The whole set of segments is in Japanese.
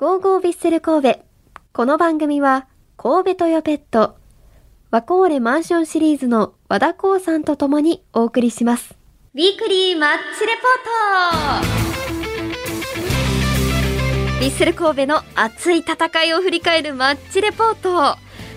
ゴーゴービッセル神戸。この番組は、神戸トヨペット、ワコーレマンションシリーズの和田光さんと共にお送りします。ウィークリーマッチレポートヴィッセル神戸の熱い戦いを振り返るマッチレポート。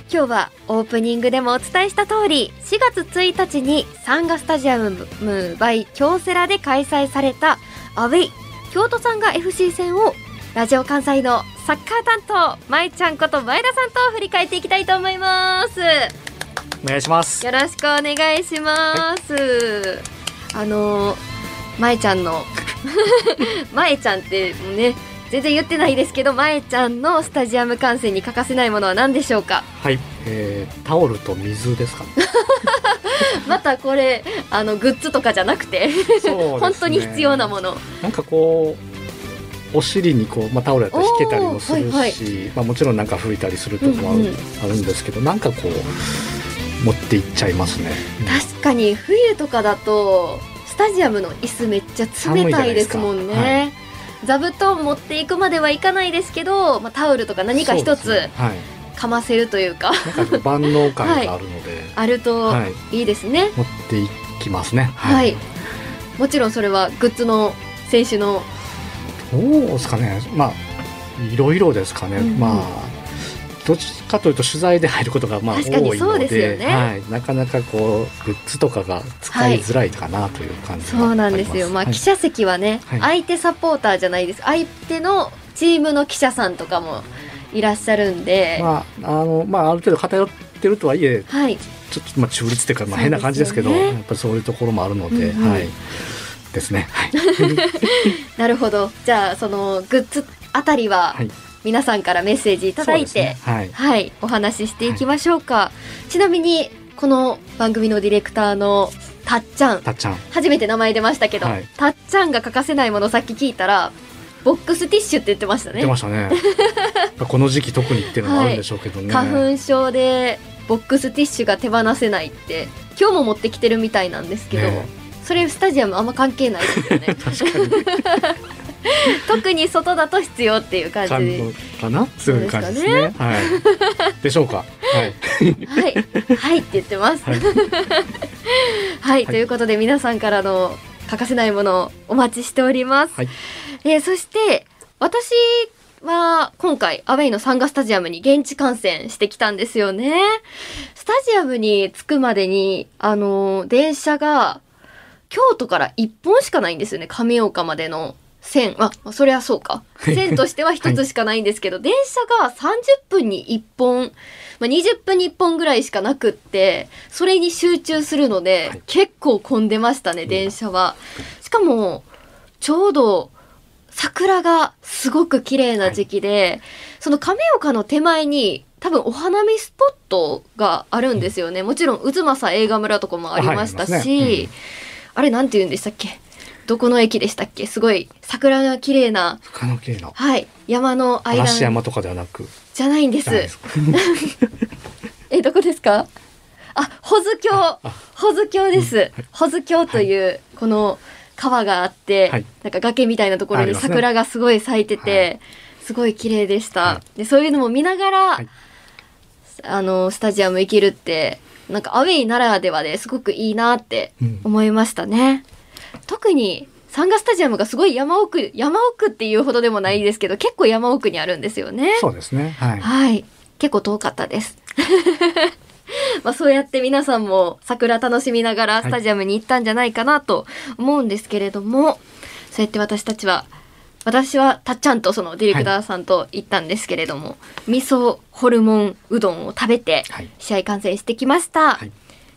今日はオープニングでもお伝えした通り、4月1日にサンガスタジアムム by 京セラで開催されたアウェイ京都サンガ FC 戦をラジオ関西のサッカー担当、まいちゃんこと前田さんと振り返っていきたいと思います。お願いします。よろしくお願いします。あのまえちゃんの まえちゃんってね全然言ってないですけどまえちゃんのスタジアム観戦に欠かせないものは何でしょうか？はい、えー、タオルと水ですか、ね。またこれあのグッズとかじゃなくて、ね本当に必要なものなんかこう。お尻にこう、まあ、タオルやったら引けたりもするし、おーはい。まあ、もちろんなんか拭いたりするとこもある,、うんうん。あるんですけどなんかこう持っていっちゃいますね、うん。確かに冬とかだとスタジアムの椅子めっちゃ冷たいですもん寒いじゃない。ね座布団持っていくまではいかないですけど、まあ、タオルとか何か一つはい。かませるというか。なんか万能感があるので、あるとはい。いいですね。持っていきますね。はい、もちろんそれはグッズの選手のどうですかね。まあいろいろですかね、うんうん。まあどっちかというと取材で入ることがまあ多いのですよね。ではい、なかなかこうグッズとかが使いづらいかなという感じがそうなんですよ、まあ、はい。記者席はね、はい。相手サポーターじゃないです。相手のチームの記者さんとかもいらっしゃるんで、まああのまあ、ある程度偏ってるとはいえはい。ちょっとまあ中立っていうか、まあ、変な感じですけどやっぱりそういうところもあるので、うんうん。はいですね。はい、なるほど。じゃあそのグッズあたりははい、皆さんからメッセージいただいて、ね。はい。はい、お話ししていきましょうか。ちなみに、この番組のディレクターのたっちゃん、初めて名前出ましたけど、はい。たっちゃんが欠かせないものさっき聞いたら、ボックスティッシュって言ってましたね。言ってま。したね。この時期特にっていうのもあるんでしょうけどね、花粉症でボックスティッシュが手放せないって、今日も持ってきてるみたいなんですけど、ねそれスタジアムあんま関係ないですよね。確かに。特に外だと必要っていう感じ。かな？そういう感じですね。はい。でしょうか？はい。はい、はいって言ってます。は はい。い、ということで皆さんからの欠かせないものをお待ちしております。はい。えーそして私は今回アウェイのサンガスタジアムに現地観戦してきたんですよね。スタジアムに着くまでにあの電車が京都から1本しかないんですよね亀岡までの線。あまあそりゃそうか。線としては1つしかないんですけど、電車が30分に1本、まあ、20分に1本ぐらいしかなくってそれに集中するので、はい。結構混んでましたね電車は。しかもちょうど桜がすごく綺麗な時期で、その亀岡の手前に多分お花見スポットがあるんですよね、もちろん渦政映画村とかもありましたし、ねあれなんて言うんでしたっけ？どこの駅でしたっけ？すごい桜が綺麗な。他の系のはい。山の間。嵐山とかではなく。じゃないんです。えどこですか？あ保津峡。あ保津峡です、保津峡というこの川があって、はい。なんか崖みたいなところに桜がすごい咲いてて、はい。すごい綺麗でした、はでそういうのも見ながら、はい。あのスタジアム行けるってなんかアウェイならではですごくいいなってうん思いましたね。特にサンガスタジアムがすごい山奥山奥っていうほどでもないですけど結構山奥にあるんですよね。そうですねはいはい。結構遠かったです。まあそうやって皆さんも桜楽しみながらスタジアムに行ったんじゃないかなと思うんですけれども、そうやって私たちは、私はたっちゃんとそのディレクターさんと行ったんですけれども、味噌ホルモンうどんを食べてはい。試合観戦してきました。はい。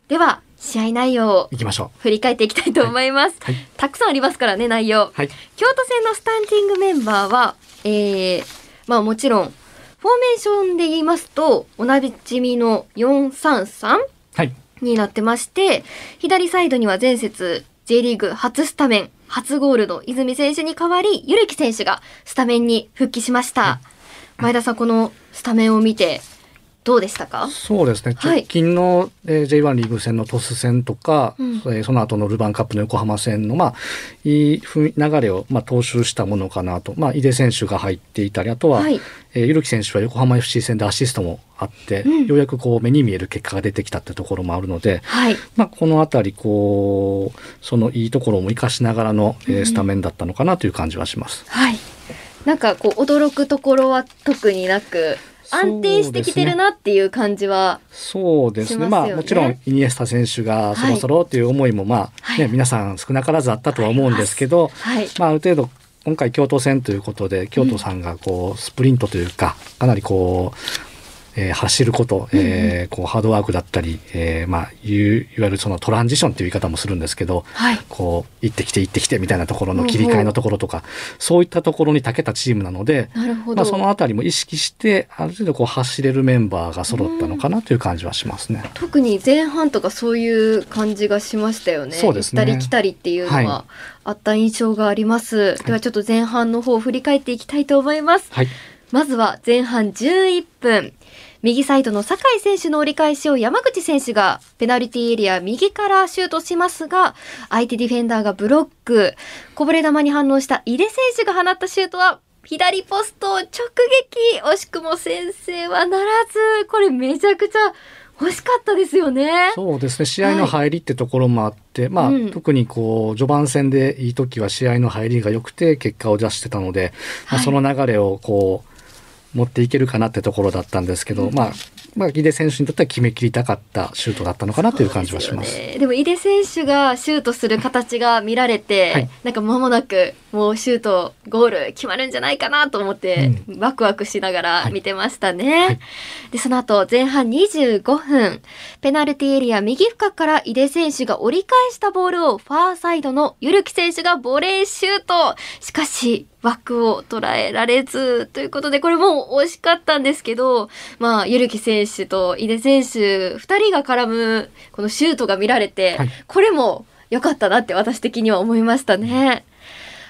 では、試合内容を振り返っていきたいと思います。はい。たくさんありますからね、内容。はい。京都戦のスタンディングメンバーは、えー、まあもちろん、フォーメーションで言いますと、おなじみの433はい。になってまして、左サイドには前節 J リーグ初スタメン、初ゴールの泉選手に代わり、ゆるき選手がスタメンに復帰しました。前田さん、このスタメンを見て、どうでしたか？そうですね。はい。直近の、えー J1 リーグ戦のトス戦とか、うん。えーその後のルヴァンカップの横浜戦の、まあ、いいふ流れを、まあ、踏襲したものかなと、まあ、井出選手が入っていたりあとは、はい。えー、ゆるき選手は横浜 FC 戦でアシストもあって、うん。ようやくこう目に見える結果が出てきたってところもあるので、はい。まあ、このあたりこうそのいいところも生かしながらの、えースタメンだったのかなという感じはします。はい。なんかこう驚くところは特になく安定してきてるなっていう感じはそうですね。しまあもちろんイニエスタ選手がそろそろっていう思いもまあ、はい。ね皆さん少なからずあったとは思うんですけど、はい。まあある程度今回京都戦ということで京都さんがこうスプリントというかかなりこう、えー走ること、えーこうハードワークだったり、えーまあいわいわゆるそのトランジションという言い方もするんですけど、はいこう行ってきて行ってきてみたいなところの切り替えのところとか、そういったところに長けたチームなので、なるほど、まあ、そのあたりも意識してある程度こう走れるメンバーが揃ったのかなという感じはしますね。特に前半とかそういう感じがしましたよね。そうですね行ったり来たりっていうのははあった印象があります。ではちょっと前半の方を振り返っていきたいと思います。はい、まずは前半11分。右サイドの酒井選手の折り返しを山口選手がペナルティーエリア右からシュートしますが、相手ディフェンダーがブロック。こぼれ球に反応した井出選手が放ったシュートは左ポストを直撃。惜しくも先制はならず、これめちゃくちゃ惜しかったですよね。そうですね。試合の入りってところもあって、まあ、うん。特にこう序盤戦でいい時は試合の入りが良くて結果を出してたので、まあ、はい。その流れをこう持っていけるかなってところだったんですけど、まあ、まあ、井出選手にとっては決めきりたかったシュートだったのかなという感じはします。ですよねでも井出選手がシュートする形が見られて、はい。なんか間もなくもうシュートゴール決まるんじゃないかなと思って、ワクワクしながら見てましたね。はい。でその後前半25分ペナルティエリア右深から井出選手が折り返したボールをファーサイドのゆるき選手がボレーシュートしかし枠を捉えられずということでこれもう惜しかったんですけどまあゆるき選手と井出選手2人が絡むこのシュートが見られて、はい。これも良かったなって私的には思いましたね。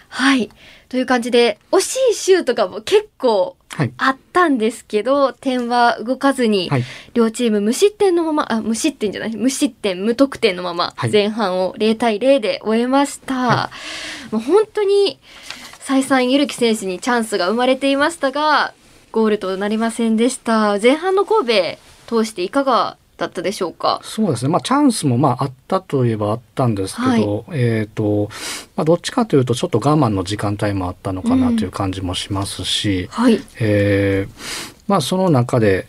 はい。という感じで惜しいシュートがもう結構はい。あったんですけど点は動かずに、はい。両チーム無失点のままあ無失点じゃない無失点無得点のままはい。前半を0対0で終えました、はもう本当に再三ゆるき選手にチャンスが生まれていましたがゴールとなりませんでした。前半の神戸通していかがだったでしょうか？そうですね。まあチャンスもまああったといえばあったんですけど、えっ、と、まあどっちかというとちょっと我慢の時間帯もあったのかなという感じもしますし、はい。えーまあその中で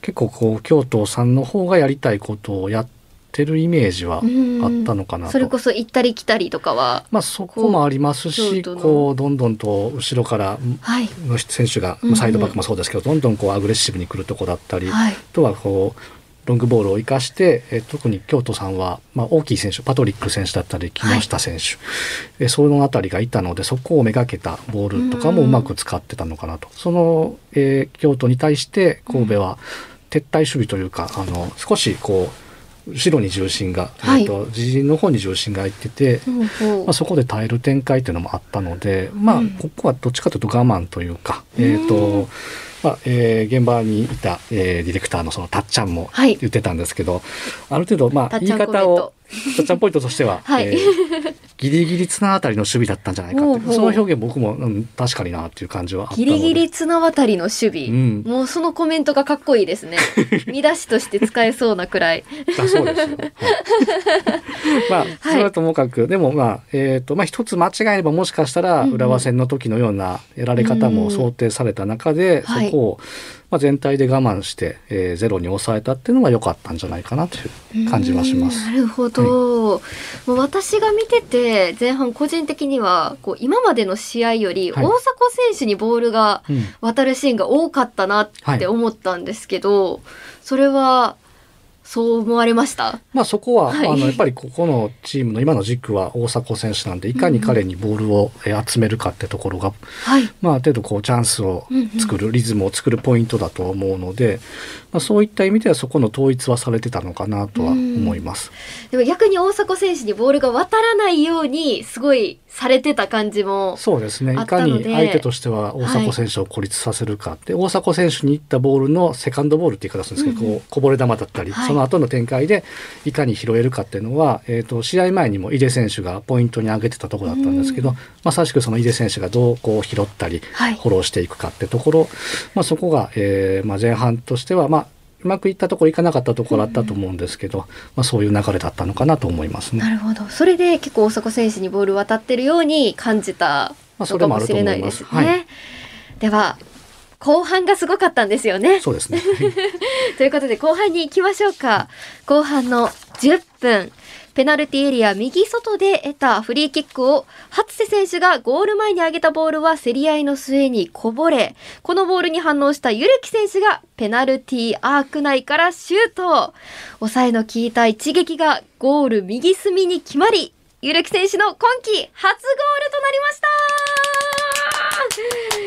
結構こう京都さんの方がやりたいことをやってるイメージはあったのかなと。それこそ行ったり来たりとかはまあそこもありますし、こうどんどんと後ろからはい。の選手がサイドバックもそうですけど、どんどんこうアグレッシブに来るとこだったり、はい。あとはこうロングボールを生かして、えー特に京都さんは、まあ、大きい選手パトリック選手だったり木下選手、えーそのあたりがいたのでそこをめがけたボールとかもうまく使ってたのかなと。その、えー京都に対して神戸は撤退守備というか、あの少しこう後ろに重心が、はい。えーと自陣の方に重心がいってて、ほうほう。まあ、そこで耐える展開っていうのもあったので、まあうん、ここはどっちかというと我慢というか、うんえっ、と、まあ、えー現場にいた、えーディレクターのそのたっちゃんもはい。言ってたんですけど、ある程度、まあ、言い方を、たっちゃんポイントとしては、はい。えーギリギリ綱渡りの守備だったんじゃないかってその表現僕も、うん、確かになっていう感じはあったので。ギリギリ綱渡りの守備、うん。もうそのコメントがかっこいいですね。見出しとして使えそうなくらい。あそうですよ。はい。まあ、それはともかく、でもまあ、えっ、と、まあ一つ間違えればもしかしたらうんうん。浦和戦の時のようなやられ方も想定された中で、はい。そこを、まあ、全体で我慢して、えーゼロに抑えたっていうのは良かったんじゃないかなという感じはします。うんなるほど、もう私が見てて前半個人的にはこう今までの試合より大はい。迫選手にボールがうん。渡るシーンが多かったなって思ったんですけど、それはそう思われました？まあそこは、はい。あのやっぱりここのチームの今の軸は大迫選手なんでいかに彼にボールをえー集めるかってところが、はい。まあ、ある程度こうチャンスを作る、リズムを作るポイントだと思うので、まあ、そういった意味ではそこの統一はされてたのかなとは思います。でも逆に大迫選手にボールが渡らないようにすごいされてた感じもそうですね。あいかに相手としては大迫選手を孤立させるかって、大迫選手に行ったボールのセカンドボールって言い方するんですけど、うんうん。こうこぼれ球だったり、はい。その後の展開でいかに拾えるかっていうのは、えっ、と試合前にも井出選手がポイントに挙げてたところだったんですけど、うん。まさしくその井出選手がどうこう拾ったり、はい。フォローしていくかってところ、まあそこが、えーまあ前半としてはまあうまくいったところいかなかったところあったと思うんですけど、まあそういう流れだったのかなと思いますね。なるほど。それで結構大迫選手にボール渡ってるように感じたのかもしれないいですね、はい。では後半がすごかったんですよね。そうですね。ということで後半に行きましょうか。後半の10分。ペナルティエリア右外で得たフリーキックを初瀬選手がゴール前に上げたボールは競り合いの末にこぼれこのボールに反応したゆるき選手がペナルティアーク内からシュート。抑えの効いた一撃がゴール右隅に決まりゆるき選手の今季初ゴールとなりまし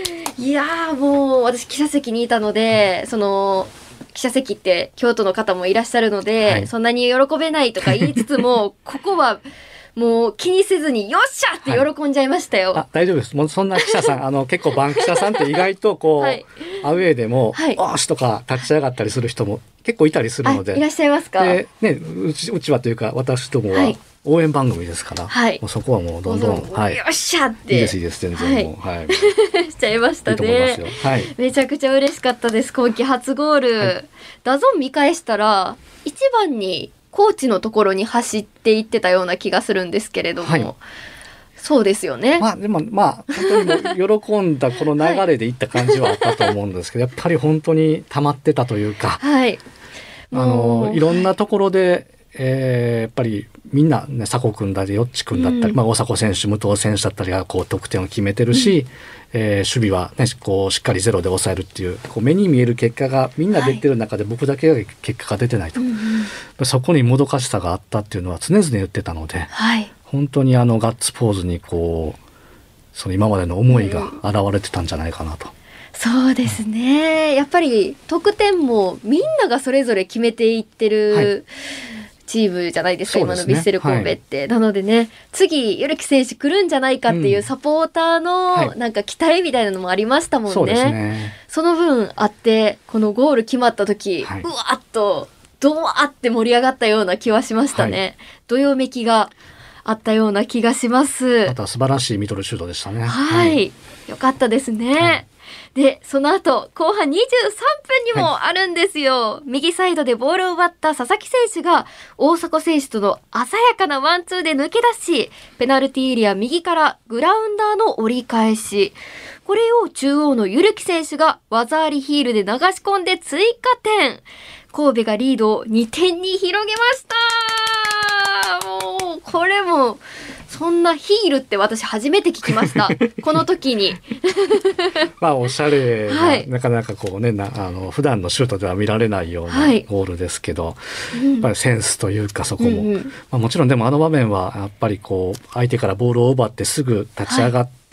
たいやーもう私記者席にいたのでその記者席って京都の方もいらっしゃるので、はい。そんなに喜べないとか言いつつも ここはもう気にせずによっしゃって喜んじゃいましたよ。あ大丈夫です。もうそんな記者さん、あの結構バン記者さんって意外とこう、はい。アウェーでも、はい。しとか立ち上がったりする人も結構いたりするあので、いらっしゃいますか？でねうちうちはというか私どもははい応援番組ですから、はいもうそこはもうどんどんはい。いよっしゃっいてですいいです全然もうはい、い、しちゃいましたねよ。。はい。めちゃくちゃ嬉しかったです今季初ゴール、はいダゾン見返したら一番にコーチのところに走っていってたような気がするんですけれども、はいそうですよね。まあでもまあ本当に喜んだこの流れでいった感じはあったと思うんですけど、やっぱり本当に溜まってたというか、はい。あのいろんなところで、えーやっぱりみんなね佐古君だりよっち君だったり、うん。まあ、大迫選手武藤選手だったりがこう得点を決めてるし、えー守備は、ね、こうしっかりゼロで抑えるっていうこう目に見える結果がみんな出てる中で僕だけが結果が出てないと、うんうん。そこにもどかしさがあったっていうのは常々言ってたのではい。本当にあのガッツポーズにこうその今までの思いが現れてたんじゃないかなと。そうですね。やっぱり得点もみんながそれぞれ決めていってはい。るチームじゃないですか、今のビッセル神戸って。なのでね、次、ゆるき選手来るんじゃないかっていううんサポーターはいのなんか期待みたいなのもありましたもんね。そうですねその分あって、このゴール決まった時、はいうわーっと、ドワーって盛り上がったような気はしましたね。どよめきがあったような気がします。また素晴らしいミドルシュートでしたね。はい、よかったですね。で、その後、後半23分にもあるんですよ。右サイドでボールを奪った佐々木選手が、大迫選手との鮮やかなワンツーで抜け出し、ペナルティーエリア右からグラウンダーの折り返し。これを中央のゆるき選手が技ありヒールで流し込んで追加点。神戸がリードを2点に広げました。もう、これも、そんなヒールって私初めて聞きました。この時に。まあおしゃれな、はい。なかなかこうねなあの普段のシュートでは見られないようはない。ゴールですけど、やっぱりセンスというかそこも、うんうん。まあ、もちろんでもあの場面はやっぱりこう相手からボールを奪ってすぐ立ち上がって、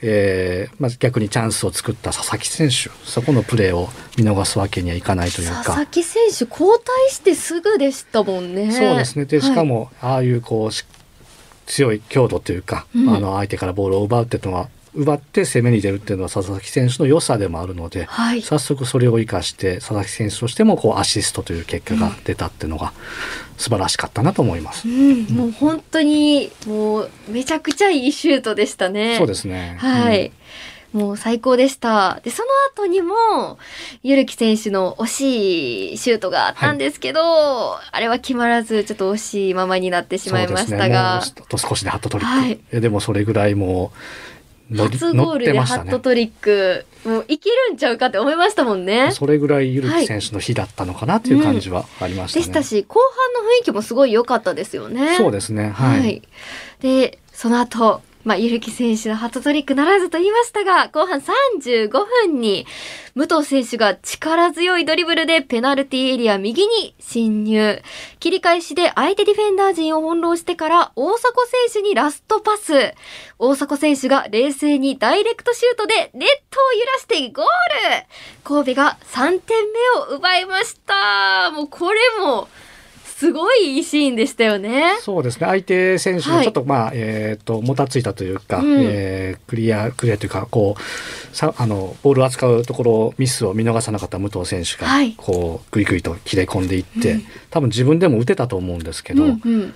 えーまあ、逆にチャンスを作った佐々木選手そこのプレーを見逃すわけにはいかないというか佐々。木選手交代してすぐでしたもんね。そうですねでしかはいも、ああいうこうし強い強度というか、うんあの相手からボールを奪うっていうのは奪って攻めに出るっていうのは佐々木選手の良さでもあるので、はい。早速それを生かして佐々木選手としてもこうアシストという結果が出たっていうのが素晴らしかったなと思います。うん、もう本当にもうめちゃくちゃいいシュートでしたね。そうですね。はい。もう最高でした。で、その後にも、ゆるき選手の惜しいシュートがあったんですけど、あれは決まらず、ちょっと惜しいままになってしまいましたが、ね、あと少しでハットトリック。はいえでもそれぐらいもう初ゴールで。ハットトリック、もういけるんちゃうかって思いましたもんね。それぐらいゆるき選手の日だったのかなっていう感じはありましたね。でしたし、後半の雰囲気もすごい良かったですよね。そうですね。はい。で、その後、まあ、ゆるき選手のハットトリックならずと言いましたが、後半35分に、武藤選手が力強いドリブルでペナルティエリア右に侵入。切り返しで相手ディフェンダー陣を翻弄してから大迫選手にラストパス。大迫選手が冷静にダイレクトシュートでネットを揺らしてゴール神戸が3点目を奪いました。もうこれも、すごいいいシーンでしたよね。そうですね相手選手はいのちょっと、まあえっ、ともたついたというか、うんえークリアクリアというかこうさあのボールを扱うところミスを見逃さなかった武藤選手が、はいこうグイグイと切れ込んでいって、うん多分自分でも打てたと思うんですけど、うんうん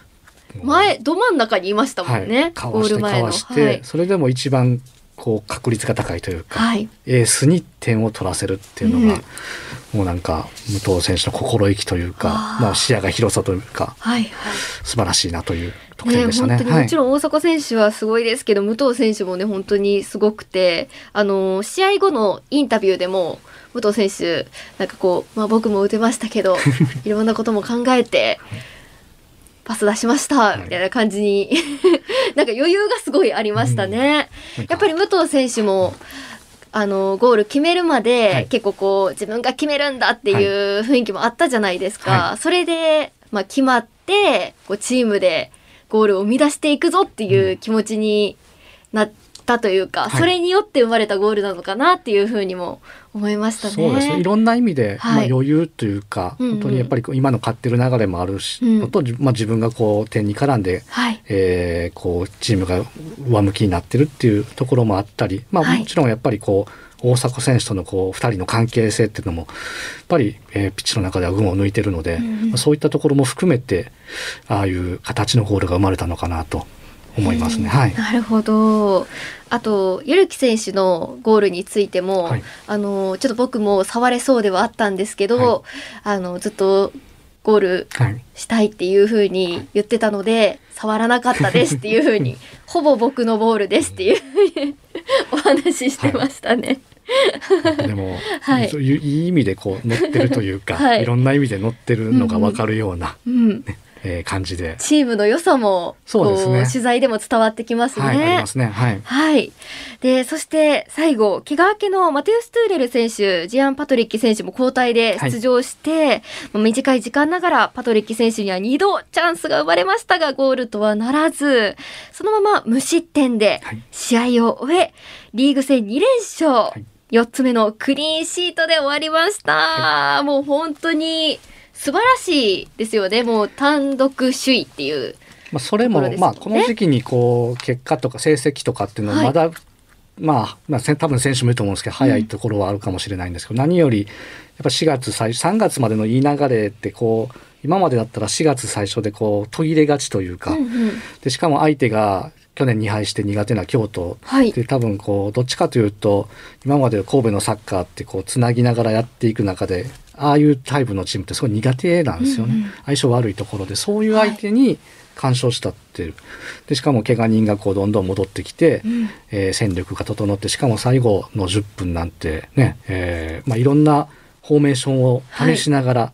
前、ど真ん中にいましたもんね。はい、かゴわして。かわして、はい。それでも一番こう確率が高いというか、はい。エースに点を取らせるっていうのが、もうなんか武藤選手の心意気というかまあ、視野が広さというかはい。はい。素晴らしいなという得ね、点でしたね。本当にもちろん大迫選手はすごいですけど、武藤選手もね本当にすごくてあの試合後のインタビューでも武藤選手なんかこう、まあ、僕も打てましたけど いろんなことも考えてパス出しましたい。みたいな感じに。なんか余裕がすごいありましたね。なんか。やっぱり武藤選手もあのゴール決めるまで、はい。結構こう自分が決めるんだっていう雰囲気もあったじゃないですか、はそれで、まあ、決まってこうチームでゴールを生み出していくぞっていう気持ちになったというか、はい。それによって生まれたゴールなのかなっていうふうにも思いましたね。そうですねいろんな意味で、はい。まあ、余裕というか、うんうん。本当にやっぱり今の勝ってる流れもあるし、うん。のとまあ、自分がこう点に絡んで、はい、えーこうチームが上向きになってるっていうところもあったり、まあ、はい。もちろんやっぱりこう大迫選手とのこう2人の関係性っていうのもやっぱり、えーピッチの中では群を抜いてるので、うんそういったところも含めてああいう形のゴールが生まれたのかなと思いますね。はい、なるほど。あと、ゆるき選手のゴールについても、はい。あの、ちょっと僕も触れそうではあったんですけど、はい。あの、ずっとゴールはい。したいっていう風に言ってたので、触らなかったですっていう風に、ほぼ僕のボールですっていう風に お話ししてましたね。でも、はい。そういういい意味でこう乗ってるというか、はい。い、ろんな意味で乗ってるのが分かるような、うん。えー感じで、チームの良さも、そうですねこ取材でも伝わってきますね。はい、ありますね。はい。はい。で、そして最後、怪我明けのマテウス・トゥーレル選手、ジアン・パトリッキ選手も交代で出場して、まあ短い時間ながらパトリッキ選手には2度チャンスが生まれましたが、ゴールとはならず、そのまま無失点ではい試合を終え、リーグ戦2連勝、い4つ目のクリーンシートで終わりました。もう本当に素晴らしいですよね。もう単独首位っていう。まあ、それもまあ、とこの時期にこう結果とか成績とかっていうのははいまだ、まあ、まあ、せん多分選手もいると思うんですけど早いところはあるかもしれないんですけど、何よりやっぱ4月最3月までのいい流れってこう今までだったら4月最初でこう途切れがちというか、うんうんでしかも相手が去年2敗して苦手な京都はい。で多分こうどっちかというと今までの神戸のサッカーってこうつなぎながらやっていく中でああいうタイプのチームってすごい苦手なんですよね、うんうん。相性悪いところでそういう相手に干渉したっていう、でしかも怪我人がこうどんどん戻ってきて、うん。えー戦力が整ってしかも最後の10分なんてね、えーまあ、いろんなフォーメーションを試しながら、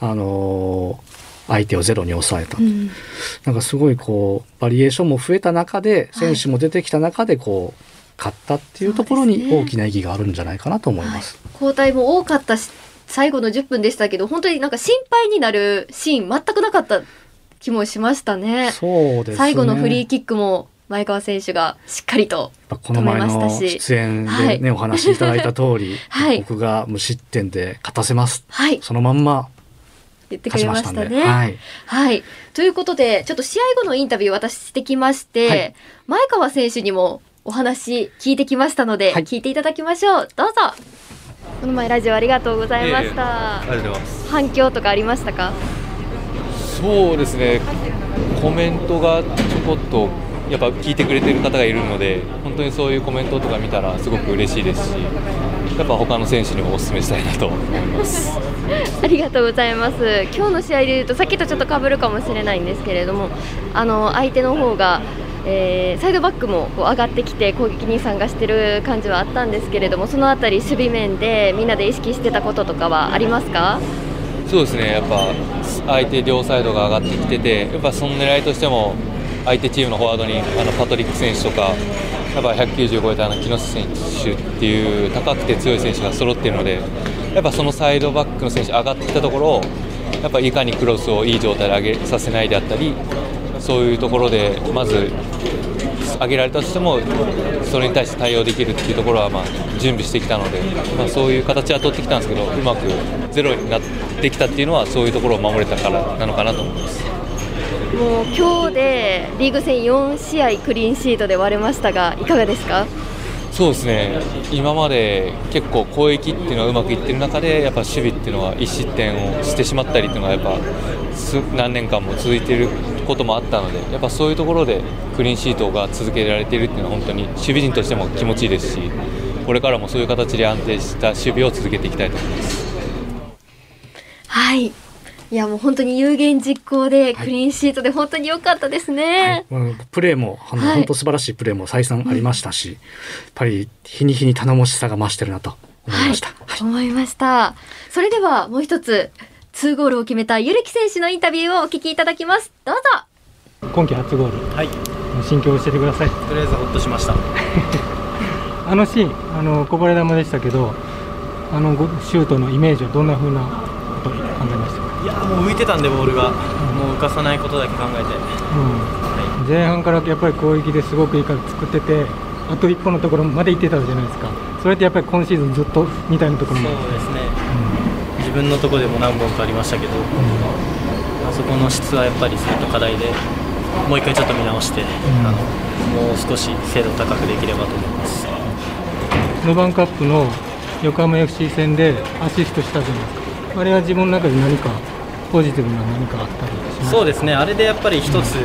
あのー相手をゼロに抑えた、うん。なんかすごいこうバリエーションも増えた中で選手も出てきた中でこう勝ったっていうところに大きな意義があるんじゃないかなと思います。交代も多かったし最後の10分でしたけど本当になんか心配になるシーン全くなかった気もしましたね。そうですね。最後のフリーキックも前川選手がしっかりと。この前の止めましたし出演でね、はいお話しいただいた通り、はい僕が無失点で勝たせます。はいそのまんま言ってくれましたたね。はい。はい。ということでちょっと試合後のインタビュー私してきまして、はい前川選手にもお話聞いてきましたので、はい聞いていただきましょう。どうぞ。この前ラジオありがとうございました。いえいえありがとうございます反響とかありましたか？そうですねコメントがちょこっとやっぱ聞いてくれてる方がいるので本当にそういうコメントとか見たらすごく嬉しいですしやっぱ他の選手にもお勧めしたいなと思います ありがとうございます。今日の試合でいうとさっきとちょっと被るかもしれないんですけれども、あの相手の方が、えーサイドバックもこう上がってきて攻撃に参加している感じはあったんですけれども、そのあたり守備面でみんなで意識してたこととかはありますか？そうですねやっぱ相手両サイドが上がってきててやっぱその狙いとしても相手チームのフォワードにあのパトリック選手とかやっぱ190超えたあの木下選手っていう高くて強い選手が揃っているのでやっぱそのサイドバックの選手上がってきたところをやっぱいかにクロスをいい状態で上げさせないであったりそういうところでまず上げられたとしてもそれに対して対応できるっていうところはまあ準備してきたので、まあ、そういう形は取ってきたんですけどうまくゼロになってきたっていうのはそういうところを守れたからなのかなと思います。もう今日でリーグ戦4試合クリーンシートで割れましたがいかがですか？そうですね今まで結構攻撃っていうのはうまくいってる中でやっぱ守備っていうのは1失点をしてしまったりっていうのがやっぱ何年間も続いていることもあったのでやっぱそういうところでクリーンシートが続けられているっていうのは本当に守備陣としても気持ちいいですしこれからもそういう形で安定した守備を続けていきたいと思います。はいいやもう本当に有言実行でクリーンシートで本当に良かったですね。はい、プレーもあの、はい、本当素晴らしいプレーも再三ありましたし、うん、やっぱり日に日に頼もしさが増してるなと思いました。はい、思いました。それではもう一つ2ゴールを決めたゆるき選手のインタビューをお聞きいただきます。どうぞ。今季初ゴール。はい。心境を教えてください。とりあえずほっとしました。あのシーン、あのこぼれ球でしたけど、あのシュートのイメージはどんな風なことを考えました？いやもう浮いてたんでボールが、もう浮かさないことだけ考えて、うんはい、前半からやっぱり攻撃ですごくいいから作っててあと一歩のところまで行ってたじゃないですかそれってやっぱり今シーズンずっとみたいなところもそうですね、うん、自分のところでも何本かありましたけど、うん、あそこの質はやっぱりずっと課題でもう一回ちょっと見直して、うん、あのもう少し精度高くできればと思います。ノバンカップの横浜 FC 戦でアシストしたじゃないですか。あれは自分の中で何かポジティブな何かあったりそうですね。あれでやっぱり一つ、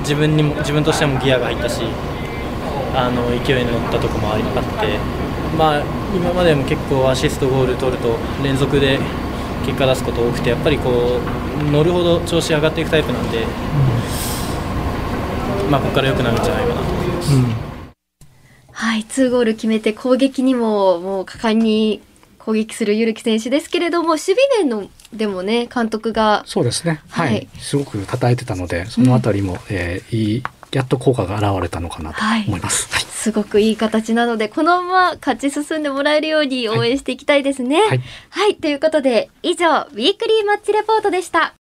自分にも自分としてもギアが入ったしあの勢いに乗ったところもあって、まあ、今までも結構アシストゴール取ると連続で結果出すこと多くてやっぱりこう乗るほど調子上がっていくタイプなんで、うん、まあ、ここから良くなるんじゃないかなと思います。うんはい、2ゴール決めて攻撃にももう果敢に攻撃するゆるき選手ですけれども守備面のでもね監督がそうですね、はい、はい、すごく叩いてたのでそのあたりも、うん、えー、いいやっと効果が現れたのかなと思います、はい、すごくいい形なのでこのまま勝ち進んでもらえるように応援していきたいですね。はい、はい、ということで以上ウィークリーマッチレポートでした。